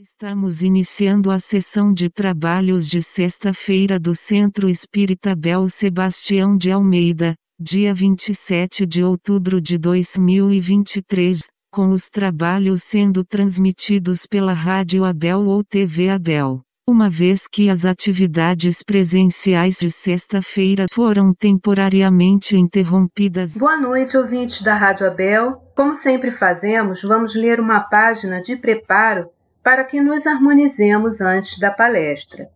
Estamos iniciando a sessão de trabalhos de sexta-feira do Centro Espírita Bel Sebastião de Almeida, dia 27 de outubro de 2023, com os trabalhos sendo transmitidos pela Rádio Abel ou TV Abel. Uma vez que as atividades presenciais de sexta-feira foram temporariamente interrompidas. Boa noite, ouvintes da Rádio Abel. Como sempre fazemos, vamos ler uma página de preparo para que nos harmonizemos antes da palestra.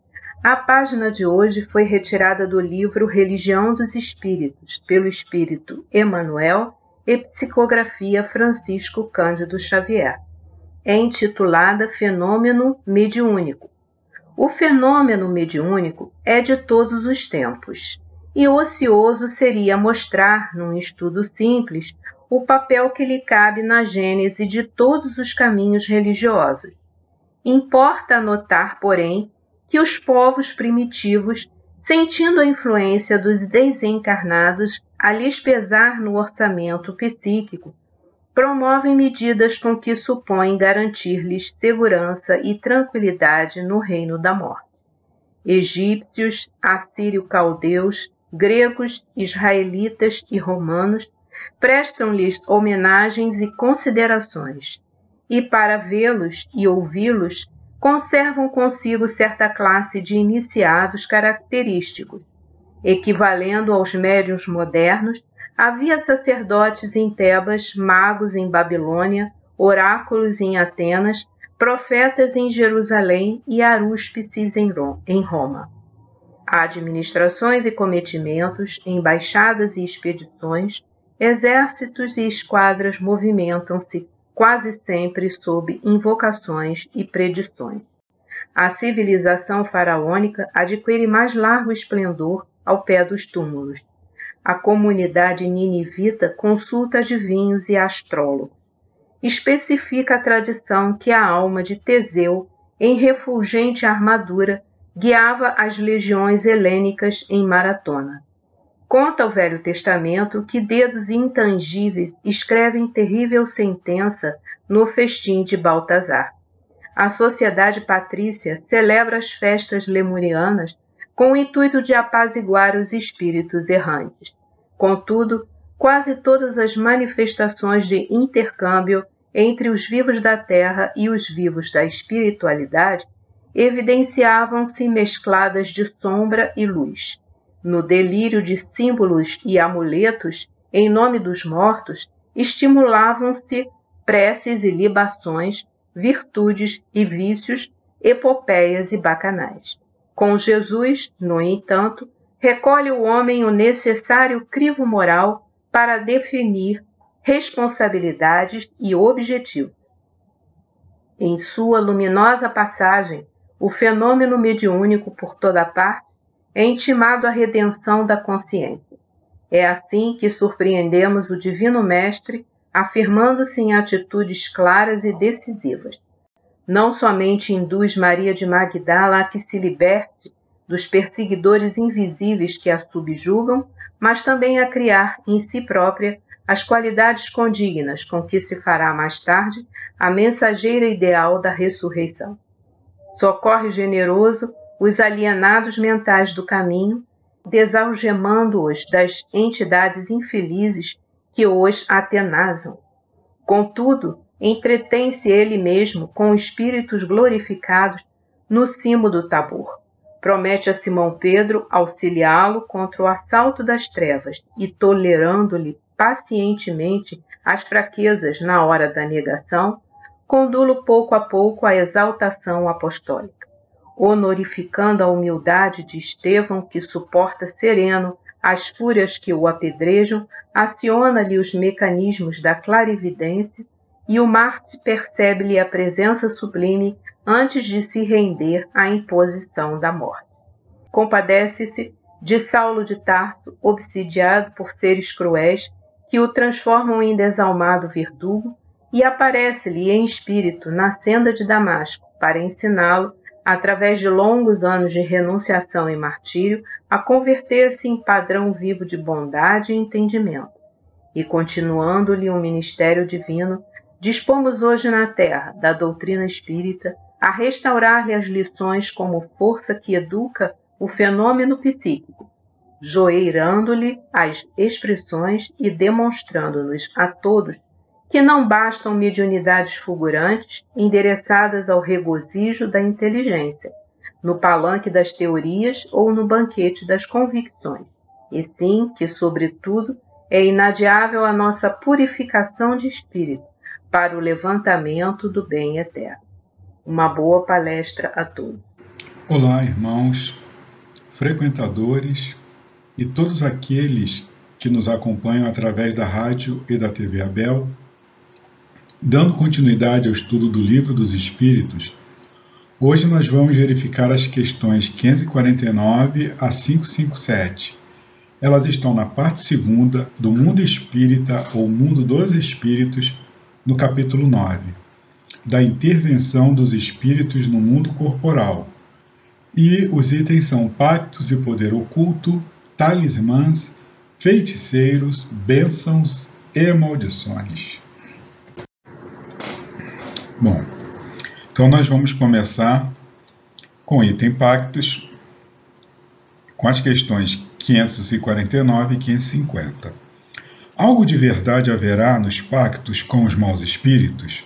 A página de hoje foi retirada do livro Religião dos Espíritos, pelo espírito Emmanuel e psicografia Francisco Cândido Xavier. É intitulada Fenômeno Mediúnico. O fenômeno mediúnico é de todos os tempos, e ocioso seria mostrar, num estudo simples, o papel que lhe cabe na gênese de todos os caminhos religiosos Importa notar, porém, que os povos primitivos, sentindo a influência dos desencarnados a lhes pesar no orçamento psíquico, promovem medidas com que supõem garantir-lhes segurança e tranquilidade no reino da morte. Egípcios, assírio-caldeus, gregos, israelitas e romanos prestam-lhes homenagens e considerações e para vê-los e ouvi-los, conservam consigo certa classe de iniciados característicos. Equivalendo aos médiuns modernos, havia sacerdotes em Tebas, magos em Babilônia, oráculos em Atenas, profetas em Jerusalém e arúspices em Roma. Administrações e cometimentos, embaixadas e expedições, exércitos e esquadras movimentam-se quase sempre sob invocações e predições. A civilização faraônica adquire mais largo esplendor ao pé dos túmulos. A comunidade ninivita consulta adivinhos e astrólogos. Especifica a tradição que a alma de Teseu, em refulgente armadura, guiava as legiões helênicas em maratona. Conta o Velho Testamento que dedos intangíveis escrevem terrível sentença no festim de Baltazar. A sociedade patrícia celebra as festas lemurianas com o intuito de apaziguar os espíritos errantes. Contudo, quase todas as manifestações de intercâmbio entre os vivos da terra e os vivos da espiritualidade evidenciavam-se mescladas de sombra e luz. No delírio de símbolos e amuletos em nome dos mortos, estimulavam-se preces e libações, virtudes e vícios, epopeias e bacanais. Com Jesus, no entanto, recolhe o homem o necessário crivo moral para definir responsabilidades e objetivos. Em sua luminosa passagem, o fenômeno mediúnico por toda parte é intimado à redenção da consciência. É assim que surpreendemos o Divino Mestre afirmando-se em atitudes claras e decisivas. Não somente induz Maria de Magdala a que se liberte dos perseguidores invisíveis que a subjugam, mas também a criar em si própria as qualidades condignas com que se fará mais tarde a mensageira ideal da ressurreição. Socorre generoso os alienados mentais do caminho, desalgemando-os das entidades infelizes que os atenazam. Contudo, entretém-se ele mesmo com espíritos glorificados no cimo do Tabor. Promete a Simão Pedro auxiliá-lo contra o assalto das trevas e, tolerando-lhe pacientemente as fraquezas na hora da negação, condulo pouco a pouco à exaltação apostólica honorificando a humildade de Estevão, que suporta sereno as fúrias que o apedrejam, aciona-lhe os mecanismos da clarividência e o Marte percebe-lhe a presença sublime antes de se render à imposição da morte. Compadece-se de Saulo de Tarso, obsidiado por seres cruéis que o transformam em desalmado verdugo, e aparece-lhe em espírito na senda de Damasco para ensiná-lo através de longos anos de renunciação e martírio, a converter-se em padrão vivo de bondade e entendimento. E continuando-lhe um ministério divino, dispomos hoje na terra da doutrina espírita a restaurar-lhe as lições como força que educa o fenômeno psíquico, joeirando-lhe as expressões e demonstrando-nos a todos que não bastam mediunidades fulgurantes endereçadas ao regozijo da inteligência, no palanque das teorias ou no banquete das convicções, e sim que, sobretudo, é inadiável a nossa purificação de espírito para o levantamento do bem eterno. Uma boa palestra a todos. Olá, irmãos, frequentadores e todos aqueles que nos acompanham através da rádio e da TV Abel. Dando continuidade ao estudo do Livro dos Espíritos, hoje nós vamos verificar as questões 549 a 557. Elas estão na parte segunda do Mundo Espírita ou Mundo dos Espíritos, no capítulo 9, da intervenção dos espíritos no mundo corporal. E os itens são pactos e poder oculto, talismãs, feiticeiros, bênçãos e maldições. Bom, então nós vamos começar com item pactos, com as questões 549 e 550. Algo de verdade haverá nos pactos com os maus espíritos?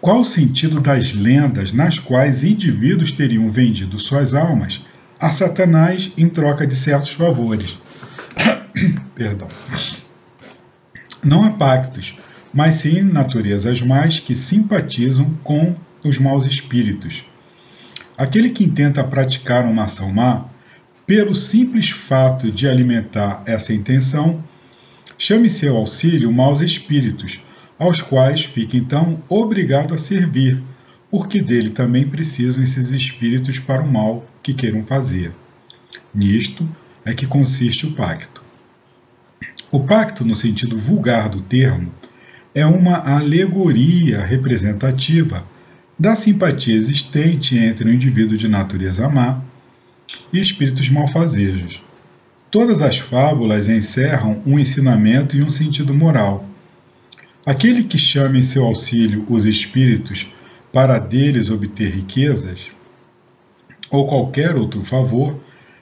Qual o sentido das lendas nas quais indivíduos teriam vendido suas almas a Satanás em troca de certos favores? Perdão. Não há pactos, mas sim naturezas mais que simpatizam com os maus espíritos. Aquele que intenta praticar uma ação má, pelo simples fato de alimentar essa intenção, chame seu auxílio maus espíritos, aos quais fica então obrigado a servir, porque dele também precisam esses espíritos para o mal que queiram fazer. Nisto é que consiste o pacto. O pacto, no sentido vulgar do termo, é uma alegoria representativa da simpatia existente entre o indivíduo de natureza má e espíritos malfazejos, Todas as fábulas encerram um ensinamento e um sentido moral. Aquele que chama em seu auxílio os espíritos para deles obter riquezas, ou qualquer outro favor,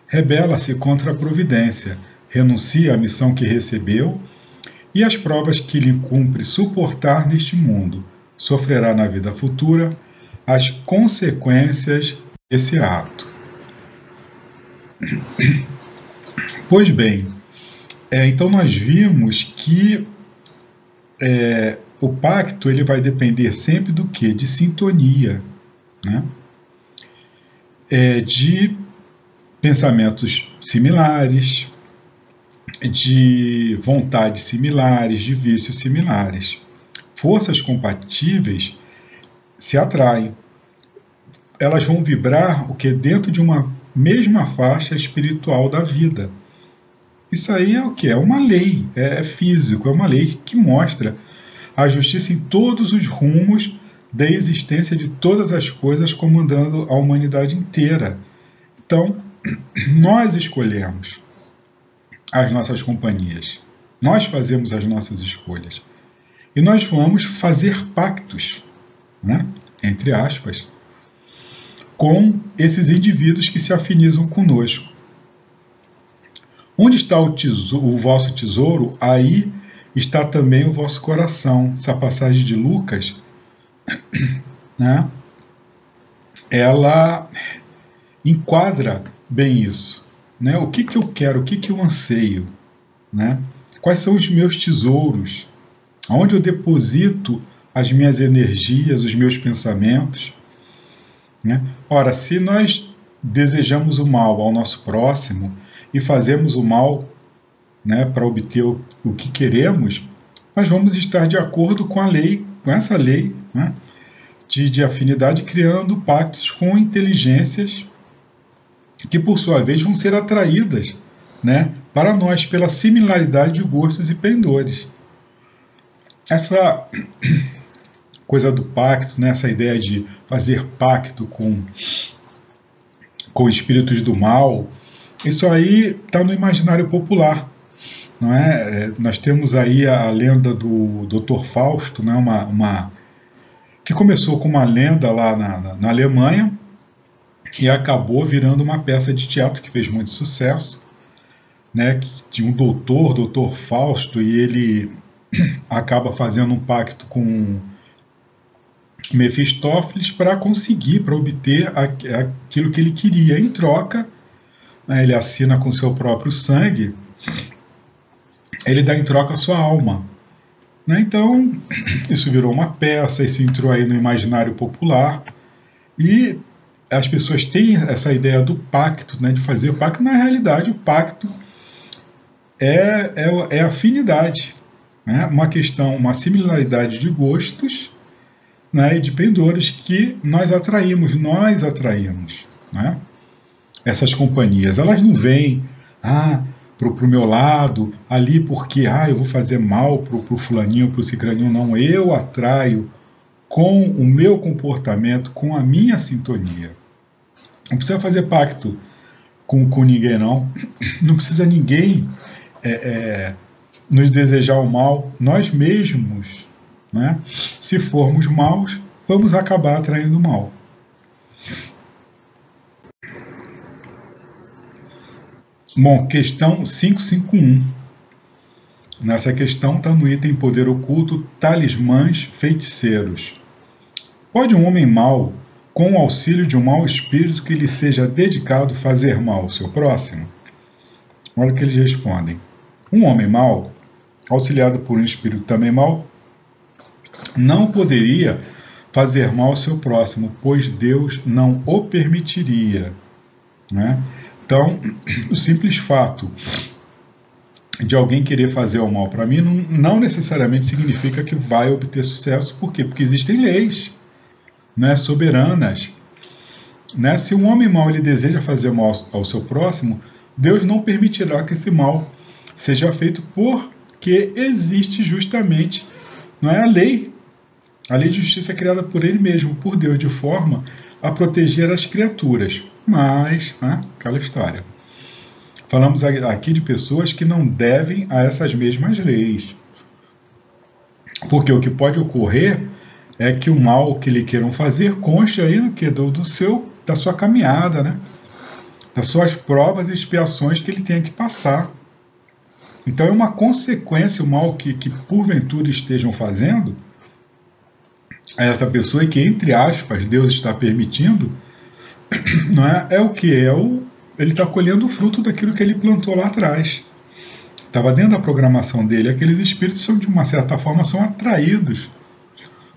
rebela-se contra a providência, renuncia à missão que recebeu e às provas que lhe cumpre suportar neste mundo, sofrerá na vida futura as consequências desse ato. Pois bem, é, então nós vimos que é, o pacto ele vai depender sempre do que? De sintonia, né? É, de pensamentos similares, de vontades similares, de vícios similares. Forças compatíveis se atraem. Elas vão vibrar o que dentro de uma mesma faixa espiritual da vida. Isso aí é o que? É uma lei, é, é físico, é uma lei que mostra a justiça em todos os rumos da existência de todas as coisas comandando a humanidade inteira. Então, nós escolhemos as nossas companhias, nós fazemos as nossas escolhas e nós vamos fazer pactos, né? entre aspas, com esses indivíduos que se afinizam conosco. Onde está o, tesouro, o vosso tesouro, aí está também o vosso coração. Essa passagem de Lucas, né, ela enquadra bem isso. Né? O que, que eu quero, o que, que eu anseio? Né? Quais são os meus tesouros? Onde eu deposito as minhas energias, os meus pensamentos? Né? Ora, se nós desejamos o mal ao nosso próximo, e fazemos o mal né, para obter o, o, que queremos, nós vamos estar de acordo com a lei, com essa lei né, de, de afinidade, criando pactos com inteligências que, por sua vez, vão ser atraídas né, para nós pela similaridade de gostos e pendores. Essa coisa do pacto, né, essa ideia de fazer pacto com, com espíritos do mal, isso aí está no imaginário popular. Não é? é? Nós temos aí a lenda do Dr. Fausto, né? uma, uma que começou com uma lenda lá na, na, Alemanha e acabou virando uma peça de teatro que fez muito sucesso, né? Que tinha um doutor, doutor Fausto, e ele acaba fazendo um pacto com Mefistófeles para conseguir, para obter aquilo que ele queria. Em troca, né, ele assina com seu próprio sangue, ele dá em troca a sua alma. Né? Então, isso virou uma peça, isso entrou aí no imaginário popular e as pessoas têm essa ideia do pacto, né, de fazer o pacto. Na realidade, o pacto é, é, é afinidade, né? uma questão, uma similaridade de gostos né, e de pendores que nós atraímos, nós atraímos. Né? Essas companhias, elas não vêm ah, para o meu lado ali porque ah, eu vou fazer mal para o fulaninho, para o cicraninho, não. Eu atraio com o meu comportamento, com a minha sintonia. Não precisa fazer pacto com, com ninguém, não. Não precisa ninguém é, é, nos desejar o mal. Nós mesmos, né? se formos maus, vamos acabar atraindo mal. Bom, questão 551. Nessa questão está no item poder oculto, talismãs feiticeiros. Pode um homem mau, com o auxílio de um mau espírito que lhe seja dedicado, fazer mal ao seu próximo? Olha o que eles respondem. Um homem mau, auxiliado por um espírito também mau, não poderia fazer mal ao seu próximo, pois Deus não o permitiria. Né? Então, o simples fato de alguém querer fazer o mal para mim não, necessariamente significa que vai obter sucesso. Por quê? Porque existem leis né, soberanas. Né? Se um homem mau ele deseja fazer mal ao seu próximo, Deus não permitirá que esse mal seja feito porque existe justamente não é a lei. A lei de justiça é criada por ele mesmo, por Deus, de forma a proteger as criaturas. Mas, né, aquela história. Falamos aqui de pessoas que não devem a essas mesmas leis. Porque o que pode ocorrer é que o mal que lhe queiram fazer conste aí no que do, do seu da sua caminhada, né? Das suas provas e expiações que ele tem que passar. Então é uma consequência o mal que, que porventura estejam fazendo a essa pessoa e que, entre aspas, Deus está permitindo, não é, é o que? É o, ele está colhendo o fruto daquilo que ele plantou lá atrás. Estava dentro da programação dele. Aqueles espíritos são, de uma certa forma, são atraídos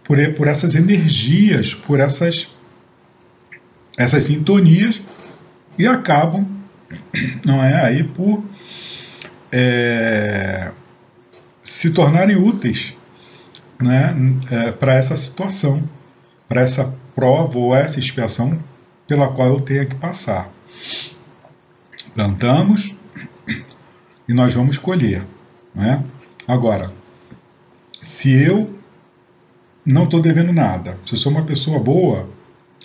por, por essas energias, por essas, essas sintonias e acabam, não é, aí por é, se tornarem úteis né, é, para essa situação, para essa prova ou essa expiação pela qual eu tenho que passar. Plantamos e nós vamos colher. Né? Agora, se eu não estou devendo nada, se eu sou uma pessoa boa,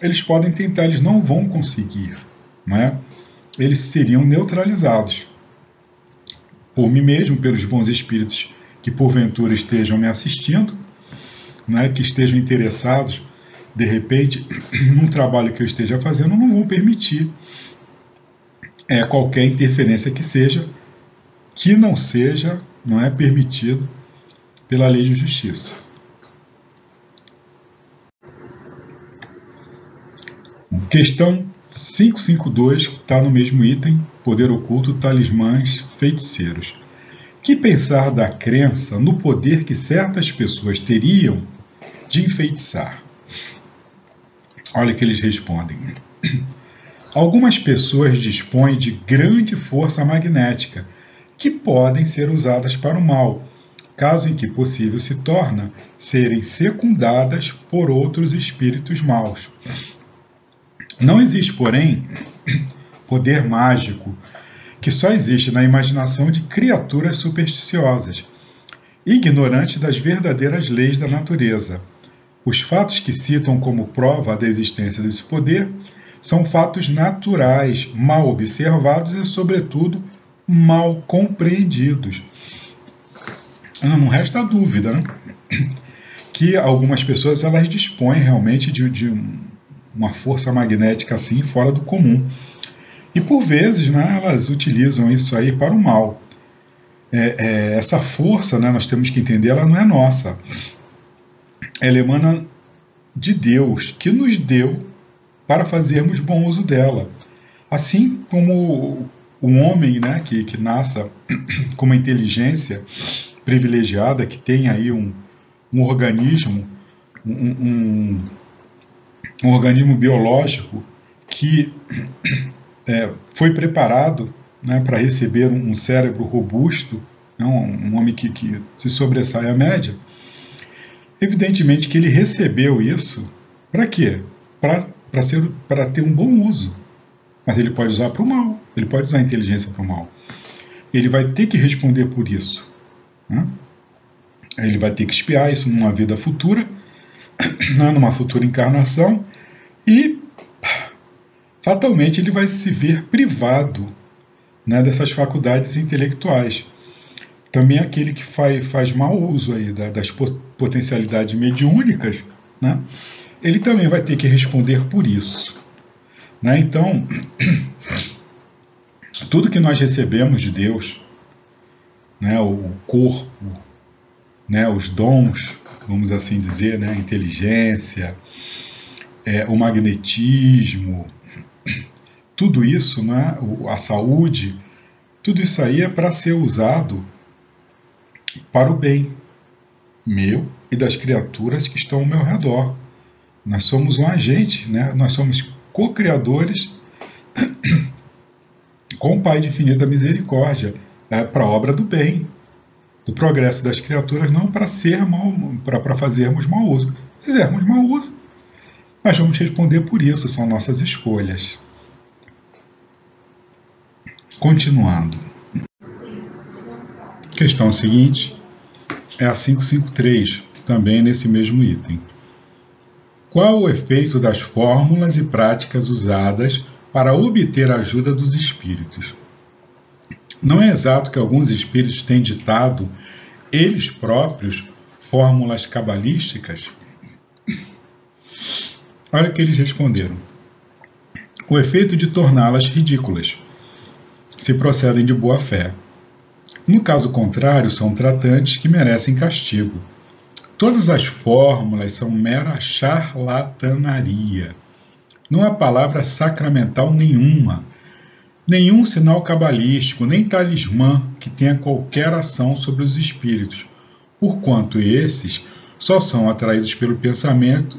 eles podem tentar, eles não vão conseguir. Né? Eles seriam neutralizados por mim mesmo, pelos bons espíritos que porventura estejam me assistindo, né, que estejam interessados, de repente, num trabalho que eu esteja fazendo, não vão permitir é, qualquer interferência que seja, que não seja, não é permitido pela lei de justiça. Questão 552 está no mesmo item, poder oculto, talismãs, feiticeiros. Que pensar da crença no poder que certas pessoas teriam de enfeitiçar? Olha que eles respondem. Algumas pessoas dispõem de grande força magnética que podem ser usadas para o mal, caso em que possível se torna serem secundadas por outros espíritos maus. Não existe, porém, poder mágico que só existe na imaginação de criaturas supersticiosas, ignorantes das verdadeiras leis da natureza. Os fatos que citam como prova da existência desse poder são fatos naturais, mal observados e, sobretudo, mal compreendidos. Não resta dúvida, né? que algumas pessoas elas dispõem realmente de, de uma força magnética assim fora do comum. E por vezes né, elas utilizam isso aí para o mal. É, é, essa força, né, nós temos que entender, ela não é nossa. Ela emana de Deus, que nos deu para fazermos bom uso dela. Assim como o homem né, que, que nasça com uma inteligência privilegiada, que tem aí um, um organismo, um, um, um organismo biológico que é, foi preparado né, para receber um, cérebro robusto, né, um, um homem que, que se sobressai à média, evidentemente que ele recebeu isso para quê? Para ter um bom uso. Mas ele pode usar para o mal, ele pode usar a inteligência para o mal. Ele vai ter que responder por isso. Né? Ele vai ter que espiar isso numa vida futura, né, numa futura encarnação, e fatalmente ele vai se ver privado né, dessas faculdades intelectuais. Também aquele que faz, faz mau uso aí das potencialidades mediúnicas, né, ele também vai ter que responder por isso. Né? Então, tudo que nós recebemos de Deus, né, o corpo, né, os dons, vamos assim dizer, né, a inteligência, é, o magnetismo, tudo isso, né, a saúde, tudo isso aí é para ser usado para o bem meu e das criaturas que estão ao meu redor. Nós somos um agente, né? nós somos co-criadores com o Pai de infinita misericórdia, é, para a obra do bem, do progresso das criaturas, não para ser mal, para fazermos mau uso. Fizermos mau uso, mas vamos responder por isso, são nossas escolhas. Continuando. Questão seguinte é a 553, também nesse mesmo item. Qual o efeito das fórmulas e práticas usadas para obter a ajuda dos espíritos? Não é exato que alguns espíritos têm ditado, eles próprios, fórmulas cabalísticas? Olha o que eles responderam. O efeito de torná-las ridículas, se procedem de boa fé. No caso contrário, são tratantes que merecem castigo. Todas as fórmulas são mera charlatanaria. Não há palavra sacramental nenhuma nenhum sinal cabalístico, nem talismã que tenha qualquer ação sobre os espíritos, porquanto esses só são atraídos pelo pensamento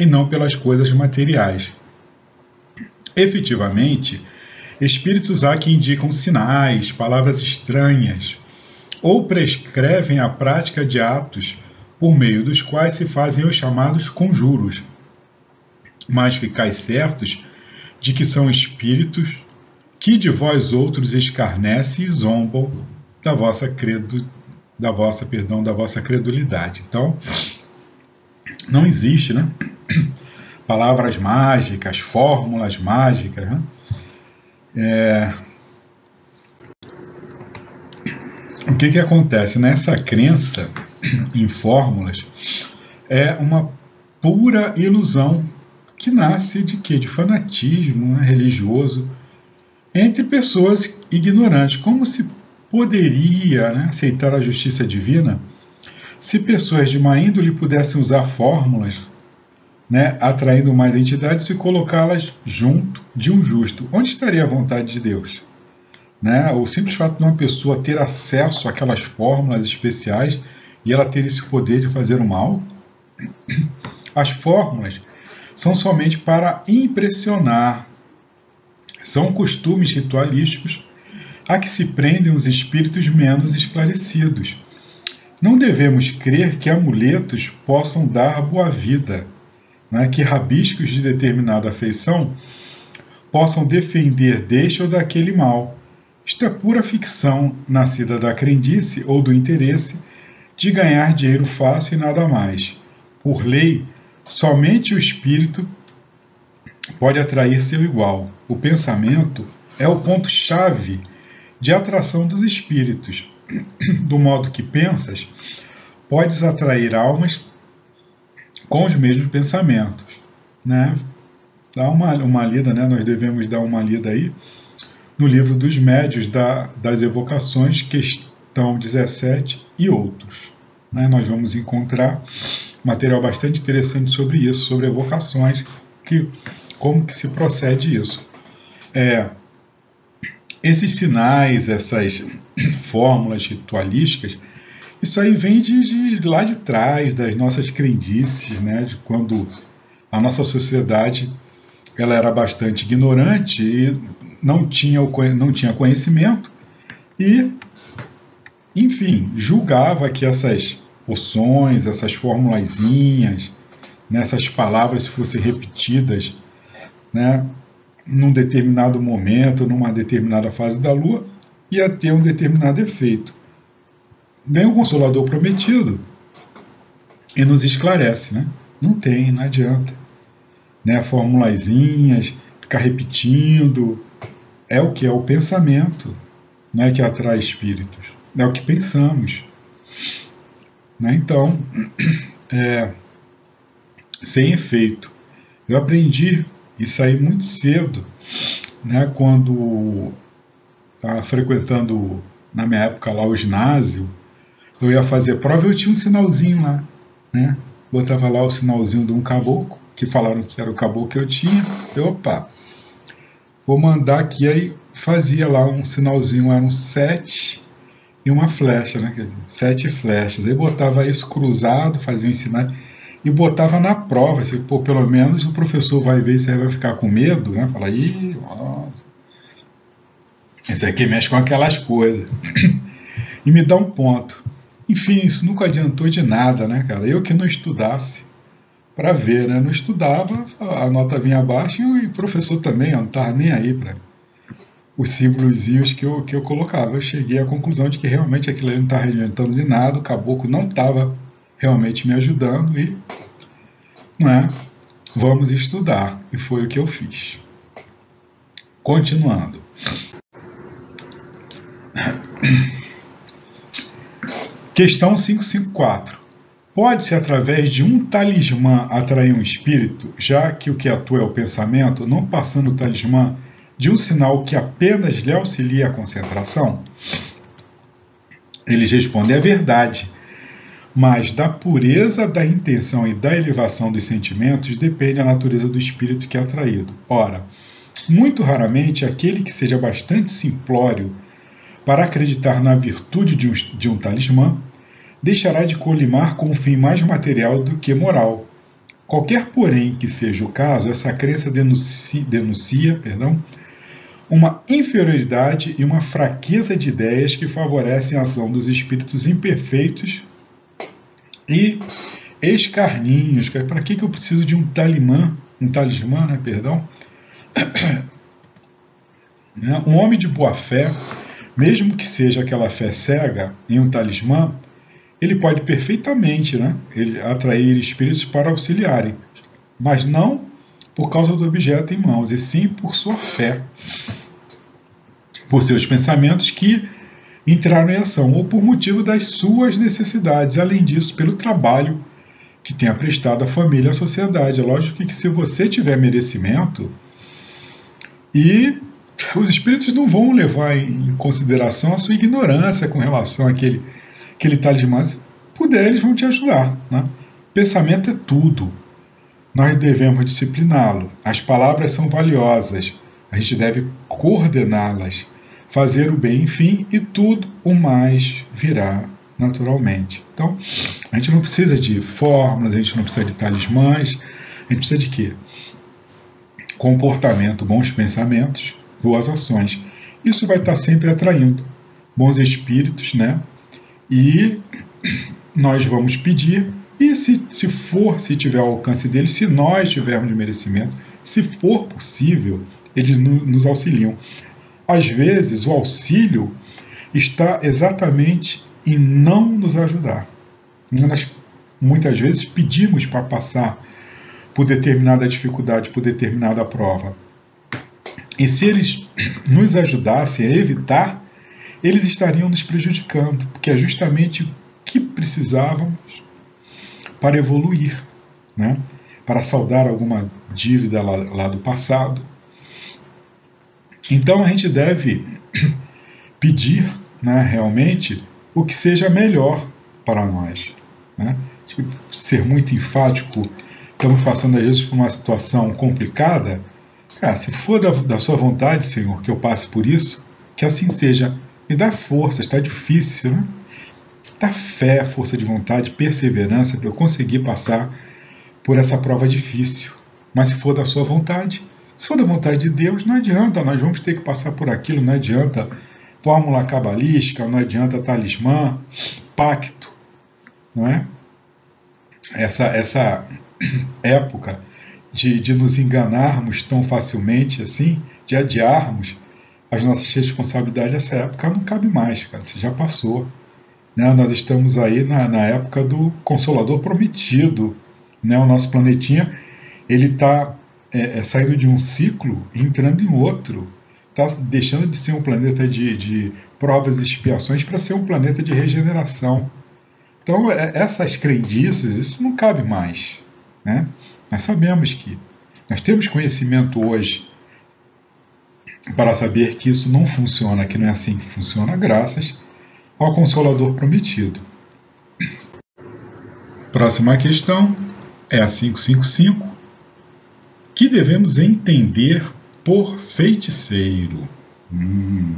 e não pelas coisas materiais. Efetivamente, espíritos há que indicam sinais, palavras estranhas, ou prescrevem a prática de atos por meio dos quais se fazem os chamados conjuros. Mas ficais certos de que são espíritos que de vós outros escarnece e zombam da vossa credo, da vossa, perdão, da vossa credulidade. Então, não existe, né? Palavras mágicas, fórmulas mágicas, né? É... O que, que acontece? Nessa crença em fórmulas é uma pura ilusão que nasce de quê? De fanatismo né? religioso, entre pessoas ignorantes. Como se poderia né, aceitar a justiça divina se pessoas de má índole pudessem usar fórmulas, né, atraindo mais entidades e colocá-las junto de um justo? Onde estaria a vontade de Deus? Né? O simples fato de uma pessoa ter acesso àquelas fórmulas especiais e ela ter esse poder de fazer o mal? As fórmulas são somente para impressionar, são costumes ritualísticos a que se prendem os espíritos menos esclarecidos. Não devemos crer que amuletos possam dar boa vida, né? que rabiscos de determinada afeição possam defender deste ou daquele mal. Isto é pura ficção, nascida da crendice ou do interesse de ganhar dinheiro fácil e nada mais. Por lei, somente o espírito pode atrair seu igual. O pensamento é o ponto-chave de atração dos espíritos. Do modo que pensas, podes atrair almas com os mesmos pensamentos. Né? Dá uma, uma lida, né? nós devemos dar uma lida aí no livro dos médios da, das evocações, questão 17 e outros. Né? Nós vamos encontrar material bastante interessante sobre isso, sobre evocações, que, como que se procede isso. É, esses sinais, essas fórmulas ritualísticas, isso aí vem de, de, lá de trás, das nossas crendices, né? de quando a nossa sociedade ela era bastante ignorante e não tinha, não tinha conhecimento e, enfim, julgava que essas poções, essas formulazinhas, nessas palavras se fossem repetidas, né, num determinado momento, numa determinada fase da lua, ia ter um determinado efeito. Vem o Consolador prometido e nos esclarece, né? Não tem, não adianta. Né, formulazinhas, ficar repetindo, é o que é o pensamento, não é que atrai espíritos, é o que pensamos. Né? Então, é, sem efeito. Eu aprendi isso aí muito cedo, né, quando estava frequentando, na minha época lá, o ginásio, eu ia fazer prova eu tinha um sinalzinho lá, né? Botava lá o sinalzinho de um caboclo, que falaram que era o caboclo que eu tinha. Eu, opa, vou mandar aqui, aí fazia lá um sinalzinho, eram sete e uma flecha, né? Sete flechas. Aí botava isso cruzado, fazia um sinal e botava na prova. Assim, pô, pelo menos o professor vai ver se aí vai ficar com medo, né? Fala, ih, ó, esse aqui mexe com aquelas coisas. e me dá um ponto. Enfim, isso nunca adiantou de nada, né, cara? Eu que não estudasse para ver, né? Não estudava, a nota vinha abaixo e o professor também, não estava nem aí para os símbolos que eu, que eu colocava. Eu cheguei à conclusão de que realmente aquilo ali não estava adiantando de nada, o caboclo não estava realmente me ajudando e não é? vamos estudar. E foi o que eu fiz. Continuando. Questão 554. Pode-se, através de um talismã, atrair um espírito, já que o que atua é o pensamento, não passando o talismã de um sinal que apenas lhe auxilia a concentração? Eles respondem: é verdade, mas da pureza da intenção e da elevação dos sentimentos depende a natureza do espírito que é atraído. Ora, muito raramente aquele que seja bastante simplório para acreditar na virtude de um, de um talismã deixará de colimar com um fim mais material do que moral. Qualquer, porém, que seja o caso, essa crença denuncia, denuncia perdão, uma inferioridade e uma fraqueza de ideias que favorecem a ação dos espíritos imperfeitos e escarninhos. Para que, que eu preciso de um talimã, um talismã, né, perdão? Né, um homem de boa fé, mesmo que seja aquela fé cega em um talismã, ele pode perfeitamente né, ele atrair espíritos para auxiliarem, mas não por causa do objeto em mãos, e sim por sua fé, por seus pensamentos que entraram em ação, ou por motivo das suas necessidades, além disso, pelo trabalho que tenha prestado à família e à sociedade. É lógico que se você tiver merecimento, e os espíritos não vão levar em consideração a sua ignorância com relação àquele, àquele talismã. Se puder, eles vão te ajudar. Né? Pensamento é tudo nós devemos discipliná-lo. As palavras são valiosas, a gente deve coordená-las, fazer o bem, enfim, e tudo o mais virá naturalmente. Então, a gente não precisa de fórmulas, a gente não precisa de talismãs, a gente precisa de quê? Comportamento, bons pensamentos, boas ações. Isso vai estar sempre atraindo bons espíritos, né? E nós vamos pedir e se, se for, se tiver ao alcance deles, se nós tivermos merecimento, se for possível, eles no, nos auxiliam. Às vezes, o auxílio está exatamente em não nos ajudar. Nós, muitas vezes, pedimos para passar por determinada dificuldade, por determinada prova. E se eles nos ajudassem a evitar, eles estariam nos prejudicando, porque é justamente o que precisávamos para evoluir. né? para saldar alguma dívida lá, lá do passado. Então a gente deve pedir né, realmente o que seja melhor para nós. Né? Ser muito enfático, estamos passando às vezes por uma situação complicada. Cara, se for da, da sua vontade, Senhor, que eu passe por isso, que assim seja. Me dá força, está difícil, né? Dá fé, força de vontade, perseverança para eu conseguir passar por essa prova difícil. Mas se for da sua vontade, se for da vontade de Deus, não adianta, nós vamos ter que passar por aquilo, não adianta fórmula cabalística, não adianta talismã, pacto, não é? Essa, essa época de, de nos enganarmos tão facilmente assim, de adiarmos as nossas responsabilidades, essa época não cabe mais, cara, você já passou. Né? Nós estamos aí na, na época do Consolador Prometido, né? o nosso planetinha ele está é, é, saindo de um ciclo e entrando em outro está deixando de ser um planeta de, de provas e expiações para ser um planeta de regeneração. Então, é, essas crendices, isso não cabe mais. Né? Nós sabemos que nós temos conhecimento hoje para saber que isso não funciona, que não é assim que funciona, graças ao Consolador prometido. Próxima questão é a 555. Que devemos entender por feiticeiro. Hum.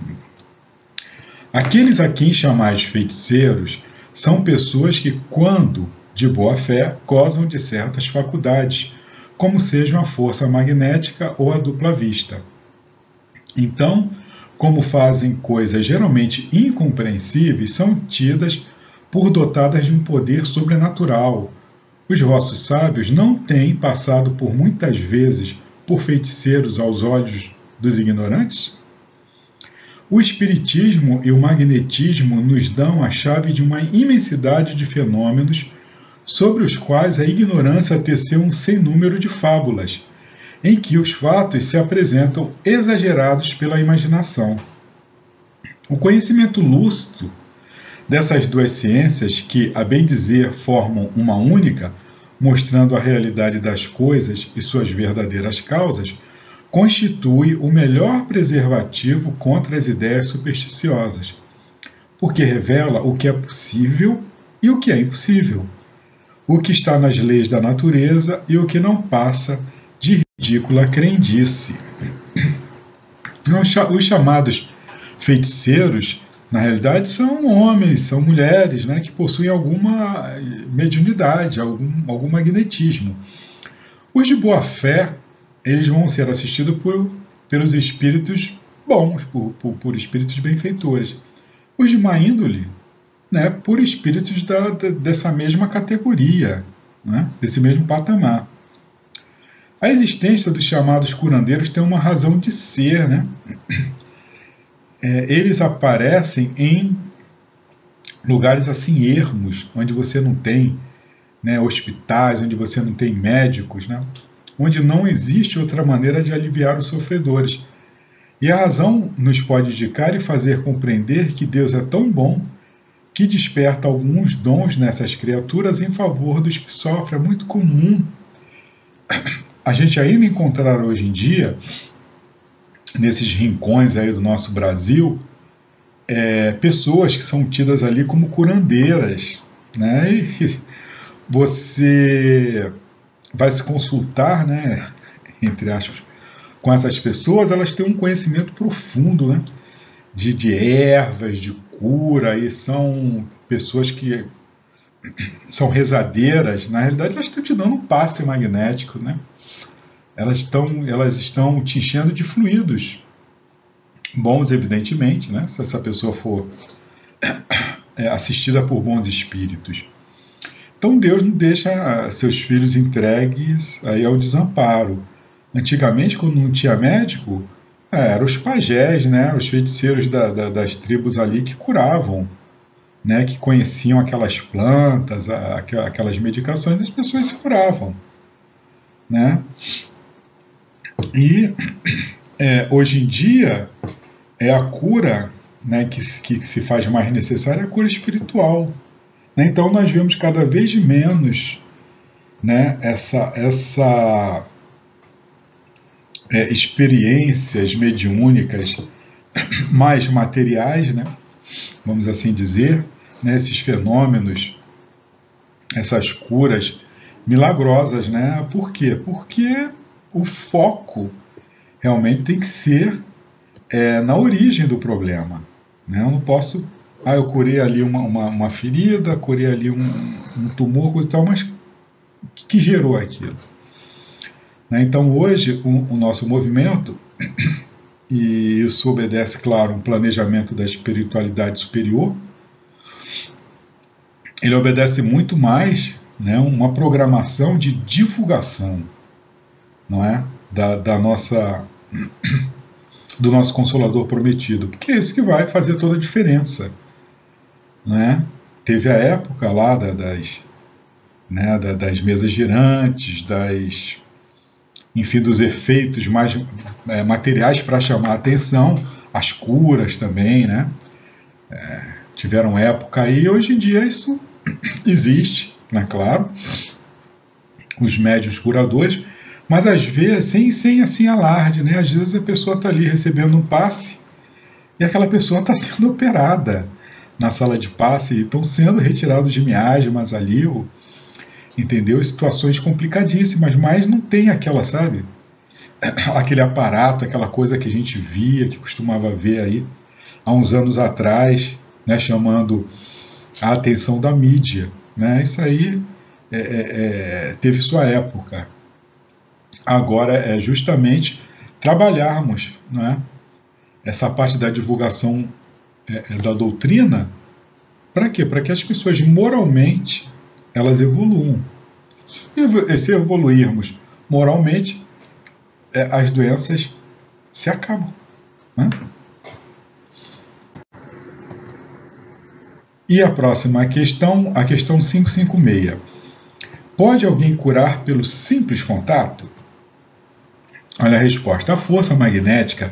Aqueles a quem chamais feiticeiros são pessoas que, quando de boa fé, gozam de certas faculdades, como sejam a força magnética ou a dupla vista. Então, como fazem coisas geralmente incompreensíveis, são tidas por dotadas de um poder sobrenatural. Os vossos sábios não têm passado por muitas vezes por feiticeiros aos olhos dos ignorantes? O Espiritismo e o magnetismo nos dão a chave de uma imensidade de fenômenos sobre os quais a ignorância teceu um sem número de fábulas, em que os fatos se apresentam exagerados pela imaginação. O conhecimento lúcido dessas duas ciências, que, a bem dizer, formam uma única, mostrando a realidade das coisas e suas verdadeiras causas, constitui o melhor preservativo contra as ideias supersticiosas, porque revela o que é possível e o que é impossível, o que está nas leis da natureza e o que não passa ridícula crendice. Os chamados feiticeiros na realidade são homens, são mulheres né, que possuem alguma mediunidade, algum, algum magnetismo. Os de boa fé, eles vão ser assistidos por, pelos espíritos bons, por, por, por espíritos benfeitores. Os de má índole, né, por espíritos da, da, dessa mesma categoria, né, desse mesmo patamar. A existência dos chamados curandeiros tem uma razão de ser, né? é, eles aparecem em lugares assim ermos, onde você não tem né, hospitais, onde você não tem médicos, né, onde não existe outra maneira de aliviar os sofredores. E a razão nos pode indicar e fazer compreender que Deus é tão bom que desperta alguns dons nessas criaturas em favor dos que sofrem. É muito comum a gente ainda encontrar hoje em dia nesses rincões aí do nosso Brasil, é, pessoas que são tidas ali como curandeiras, né? E você vai se consultar, né? Entre aspas, com essas pessoas, elas têm um conhecimento profundo, né? De, de ervas, de cura, e são pessoas que são rezadeiras. Na realidade, elas estão te dando um passe magnético, né? Elas estão, elas estão te enchendo de fluidos bons, evidentemente, né? se essa pessoa for é, assistida por bons espíritos. Então Deus não deixa seus filhos entregues aí ao desamparo. Antigamente, quando não tinha médico, é, eram os pajés, né, os feiticeiros da, da, das tribos ali que curavam, né, que conheciam aquelas plantas, aquelas medicações, as pessoas se curavam. Né? E é, hoje em dia é a cura né, que, que se faz mais necessária, a cura espiritual. Né? Então nós vemos cada vez menos né, essa, essa é, experiências mediúnicas mais materiais, né, vamos assim dizer, né, esses fenômenos, essas curas milagrosas, né? Por quê? Porque o foco realmente tem que ser é, na origem do problema. Né? Eu não posso, ah, eu curei ali uma, uma, uma ferida, curei ali um, um tumor, coisa e tal, mas o que, que gerou aquilo? Né? Então hoje o, o nosso movimento, e isso obedece, claro, um planejamento da espiritualidade superior, ele obedece muito mais né, uma programação de divulgação não é? da, da nossa do nosso consolador prometido, porque é isso que vai fazer toda a diferença. Né? Teve a época lá da, das, né, da, das mesas girantes, das, enfim, dos efeitos mais é, materiais para chamar a atenção, as curas também, né? É, tiveram época aí, hoje em dia isso existe, né, claro, os médios curadores, mas às vezes, sem, sem assim alarde, né? Às vezes a pessoa está ali recebendo um passe e aquela pessoa está sendo operada na sala de passe e estão sendo retirados de miasmas ali, ou, entendeu? Situações complicadíssimas, mas não tem aquela, sabe? Aquele aparato, aquela coisa que a gente via, que costumava ver aí há uns anos atrás, né? Chamando a atenção da mídia, né? Isso aí é, é, é teve sua época agora é justamente trabalharmos é? essa parte da divulgação é, é, da doutrina para quê? Para que as pessoas moralmente elas evoluam. E se evoluirmos moralmente, é, as doenças se acabam. Né? E a próxima questão, a questão 556. Pode alguém curar pelo simples contato? Olha a resposta. A força magnética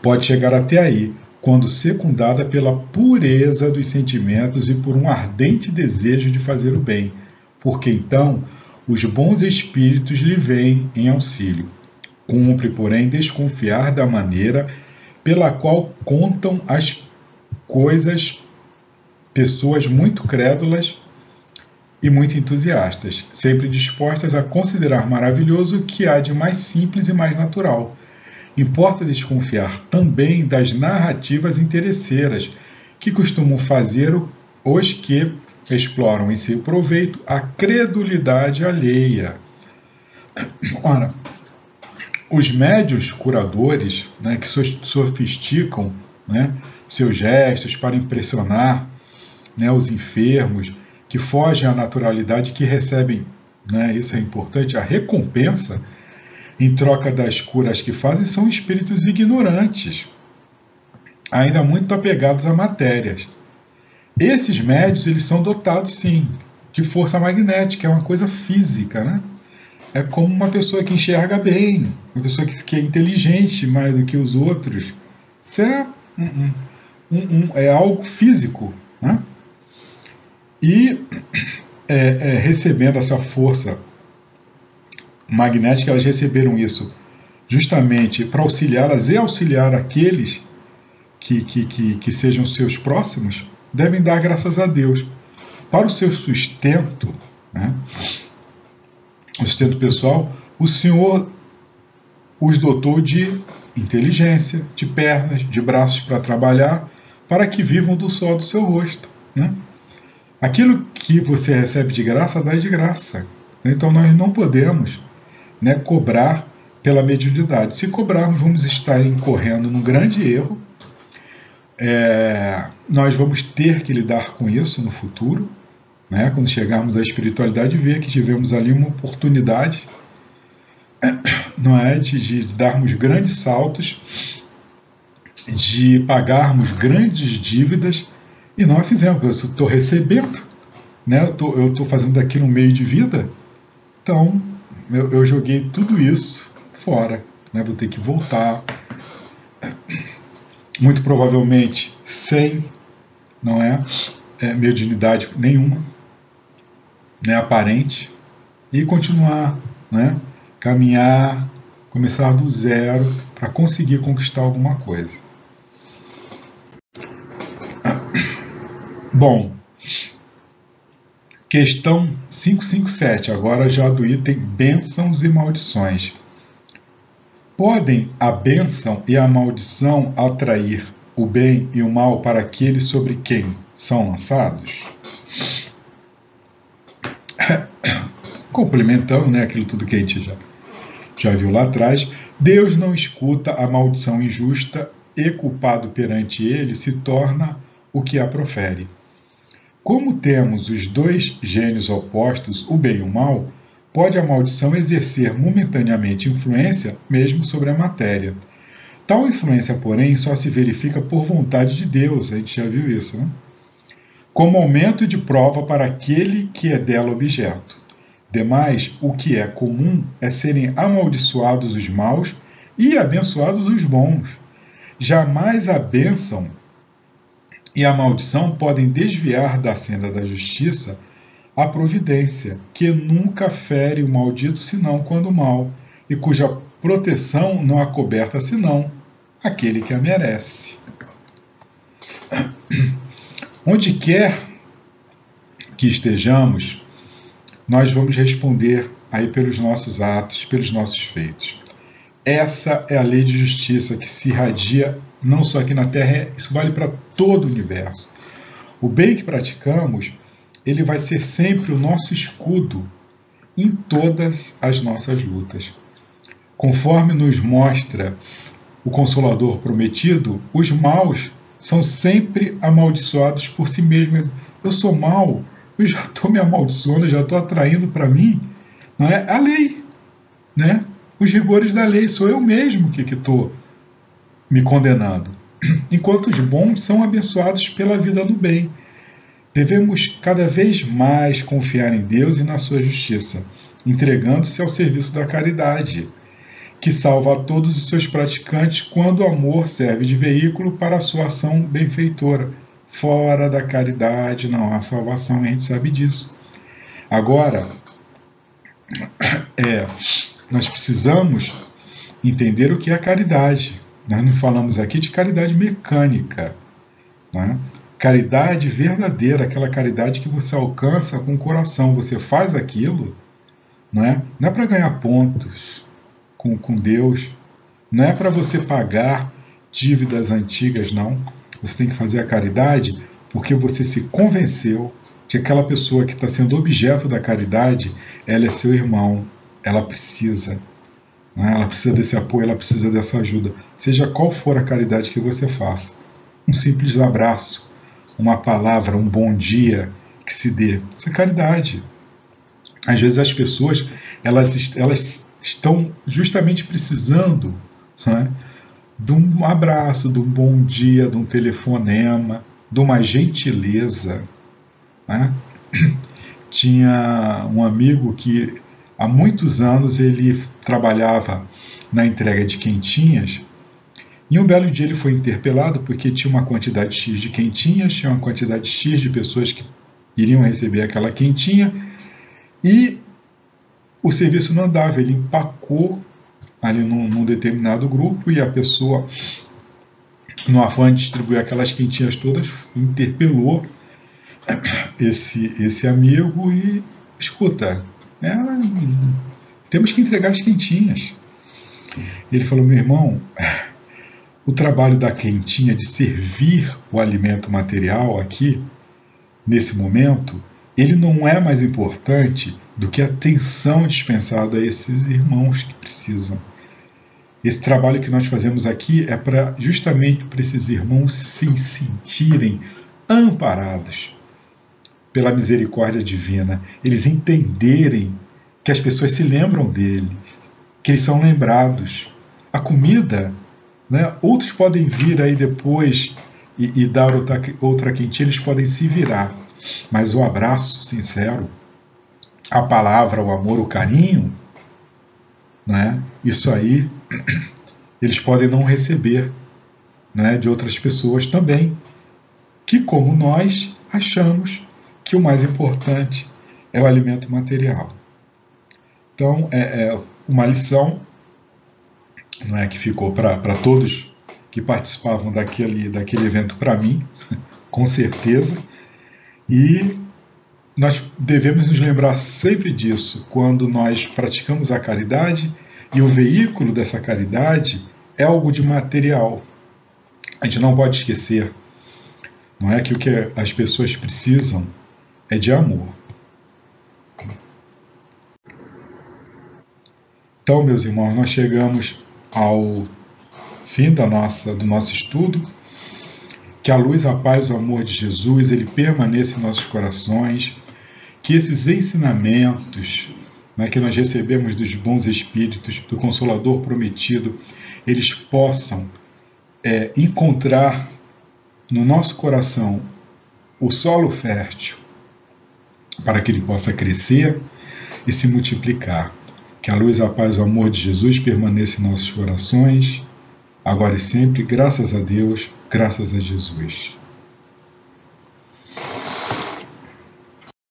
pode chegar até aí, quando secundada pela pureza dos sentimentos e por um ardente desejo de fazer o bem, porque então os bons espíritos lhe vêm em auxílio. Cumpre, porém, desconfiar da maneira pela qual contam as coisas pessoas muito crédulas e muito entusiastas, sempre dispostas a considerar maravilhoso o que há de mais simples e mais natural. Importa desconfiar também das narrativas interesseiras, que costumam fazer os que exploram em seu proveito a credulidade alheia. Ora, os médios curadores, né, que sofisticam né, seus gestos para impressionar né, os enfermos, que fogem à naturalidade, que recebem, né, isso é importante, a recompensa em troca das curas que fazem, são espíritos ignorantes, ainda muito apegados a matérias. Esses médios eles são dotados, sim, de força magnética, é uma coisa física, né? É como uma pessoa que enxerga bem, uma pessoa que, é inteligente mais do que os outros. Isso é, um, um, um, é algo físico, né? E é, é, recebendo essa força magnética, elas receberam isso justamente para auxiliá-las e auxiliar aqueles que, que, que, que sejam seus próximos, devem dar graças a Deus. Para o seu sustento, né, o sustento pessoal, o Senhor os dotou de inteligência, de pernas, de braços para trabalhar, para que vivam do sol do seu rosto. Né? Aquilo que você recebe de graça, dá de graça. Então nós não podemos né, cobrar pela mediunidade. Se cobrarmos, vamos estar incorrendo num grande erro. É, nós vamos ter que lidar com isso no futuro, né, quando chegarmos à espiritualidade, ver que tivemos ali uma oportunidade não é, de, de darmos grandes saltos, de pagarmos grandes dívidas e não a fizemos. Eu estou recebendo, né? eu estou fazendo aqui no meio de vida, então eu, eu joguei tudo isso fora. Né? Vou ter que voltar, muito provavelmente sem, não é, é mediunidade nenhuma, né, aparente, e continuar, né? caminhar, começar do zero para conseguir conquistar alguma coisa. Bom, questão 557, agora já do item bênçãos e maldições. Podem a bênção e a maldição atrair o bem e o mal para aqueles sobre quem são lançados? Complementando né, aquilo tudo que a gente já, já viu lá atrás, Deus não escuta a maldição injusta e culpado perante ele se torna o que a profere. Como temos os dois gênios opostos, o bem e o mal, pode a maldição exercer momentaneamente influência mesmo sobre a matéria. Tal influência, porém, só se verifica por vontade de Deus, a gente já viu isso, né? como aumento de prova para aquele que é dela objeto. Demais, o que é comum é serem amaldiçoados os maus e abençoados os bons. Jamais a bênção e a maldição podem desviar da senda da justiça a providência, que nunca fere o maldito senão quando mal, e cuja proteção não acoberta senão aquele que a merece. Onde quer que estejamos, nós vamos responder aí pelos nossos atos, pelos nossos feitos. Essa é a lei de justiça que se irradia não só aqui na Terra, isso vale para todo o universo. O bem que praticamos, ele vai ser sempre o nosso escudo em todas as nossas lutas. Conforme nos mostra o Consolador prometido, os maus são sempre amaldiçoados por si mesmos. Eu sou mau, eu já estou me amaldiçoando, já estou atraindo para mim não é? a lei. Né? Os rigores da lei, sou eu mesmo que estou me condenando. Enquanto os bons são abençoados pela vida no bem. Devemos cada vez mais confiar em Deus e na sua justiça, entregando-se ao serviço da caridade que salva a todos os seus praticantes quando o amor serve de veículo para a sua ação benfeitora. Fora da caridade não há salvação, a gente sabe disso. Agora, é, nós precisamos entender o que é caridade. Nós não falamos aqui de caridade mecânica. Né? Caridade verdadeira, aquela caridade que você alcança com o coração. Você faz aquilo, não é, não é para ganhar pontos, com, com Deus. Não é para você pagar dívidas antigas, não. Você tem que fazer a caridade porque você se convenceu que aquela pessoa que está sendo objeto da caridade, ela é seu irmão, ela precisa. Né? Ela precisa desse apoio, ela precisa dessa ajuda. Seja qual for a caridade que você faça. Um simples abraço, uma palavra, um bom dia que se dê. Isso é caridade. Às vezes as pessoas elas, elas estão justamente precisando né, de um abraço, de um bom dia, de um telefonema, de uma gentileza. Né? Tinha um amigo que há muitos anos ele trabalhava na entrega de quentinhas. E um belo dia ele foi interpelado porque tinha uma quantidade X de quentinhas, tinha uma quantidade X de pessoas que iriam receber aquela quentinha, e o serviço não andava, ele empacou ali num, num determinado grupo e a pessoa, no afã de distribuir aquelas quentinhas todas, interpelou esse, esse amigo e escuta, é, temos que entregar as quentinhas. Ele falou, meu irmão, o trabalho da quentinha de servir o alimento material aqui, nesse momento, ele não é mais importante do que a atenção dispensada a esses irmãos que precisam. Esse trabalho que nós fazemos aqui é para justamente para esses irmãos se sentirem amparados pela misericórdia divina, eles entenderem que as pessoas se lembram deles, que eles são lembrados. A comida, né, outros podem vir aí depois e, e dar outra, outra quentinha, eles podem se virar, mas o abraço sincero, a palavra, o amor, o carinho, né? isso aí eles podem não receber né, de outras pessoas também, que, como nós, achamos que o mais importante é o alimento material. Então, é, é uma lição não é que ficou para todos que participavam daquele, daquele evento para mim, com certeza. E nós devemos nos lembrar sempre disso quando nós praticamos a caridade e o veículo dessa caridade é algo de material. A gente não pode esquecer, não é que o que as pessoas precisam é de amor. Então, meus irmãos, nós chegamos ao fim da nossa, do nosso estudo. Que a luz, a paz, o amor de Jesus, ele permaneça em nossos corações. Que esses ensinamentos né, que nós recebemos dos bons espíritos, do Consolador prometido, eles possam é, encontrar no nosso coração o solo fértil para que ele possa crescer e se multiplicar. Que a luz, a paz e o amor de Jesus permaneça em nossos corações, agora e sempre, graças a Deus, graças a Jesus.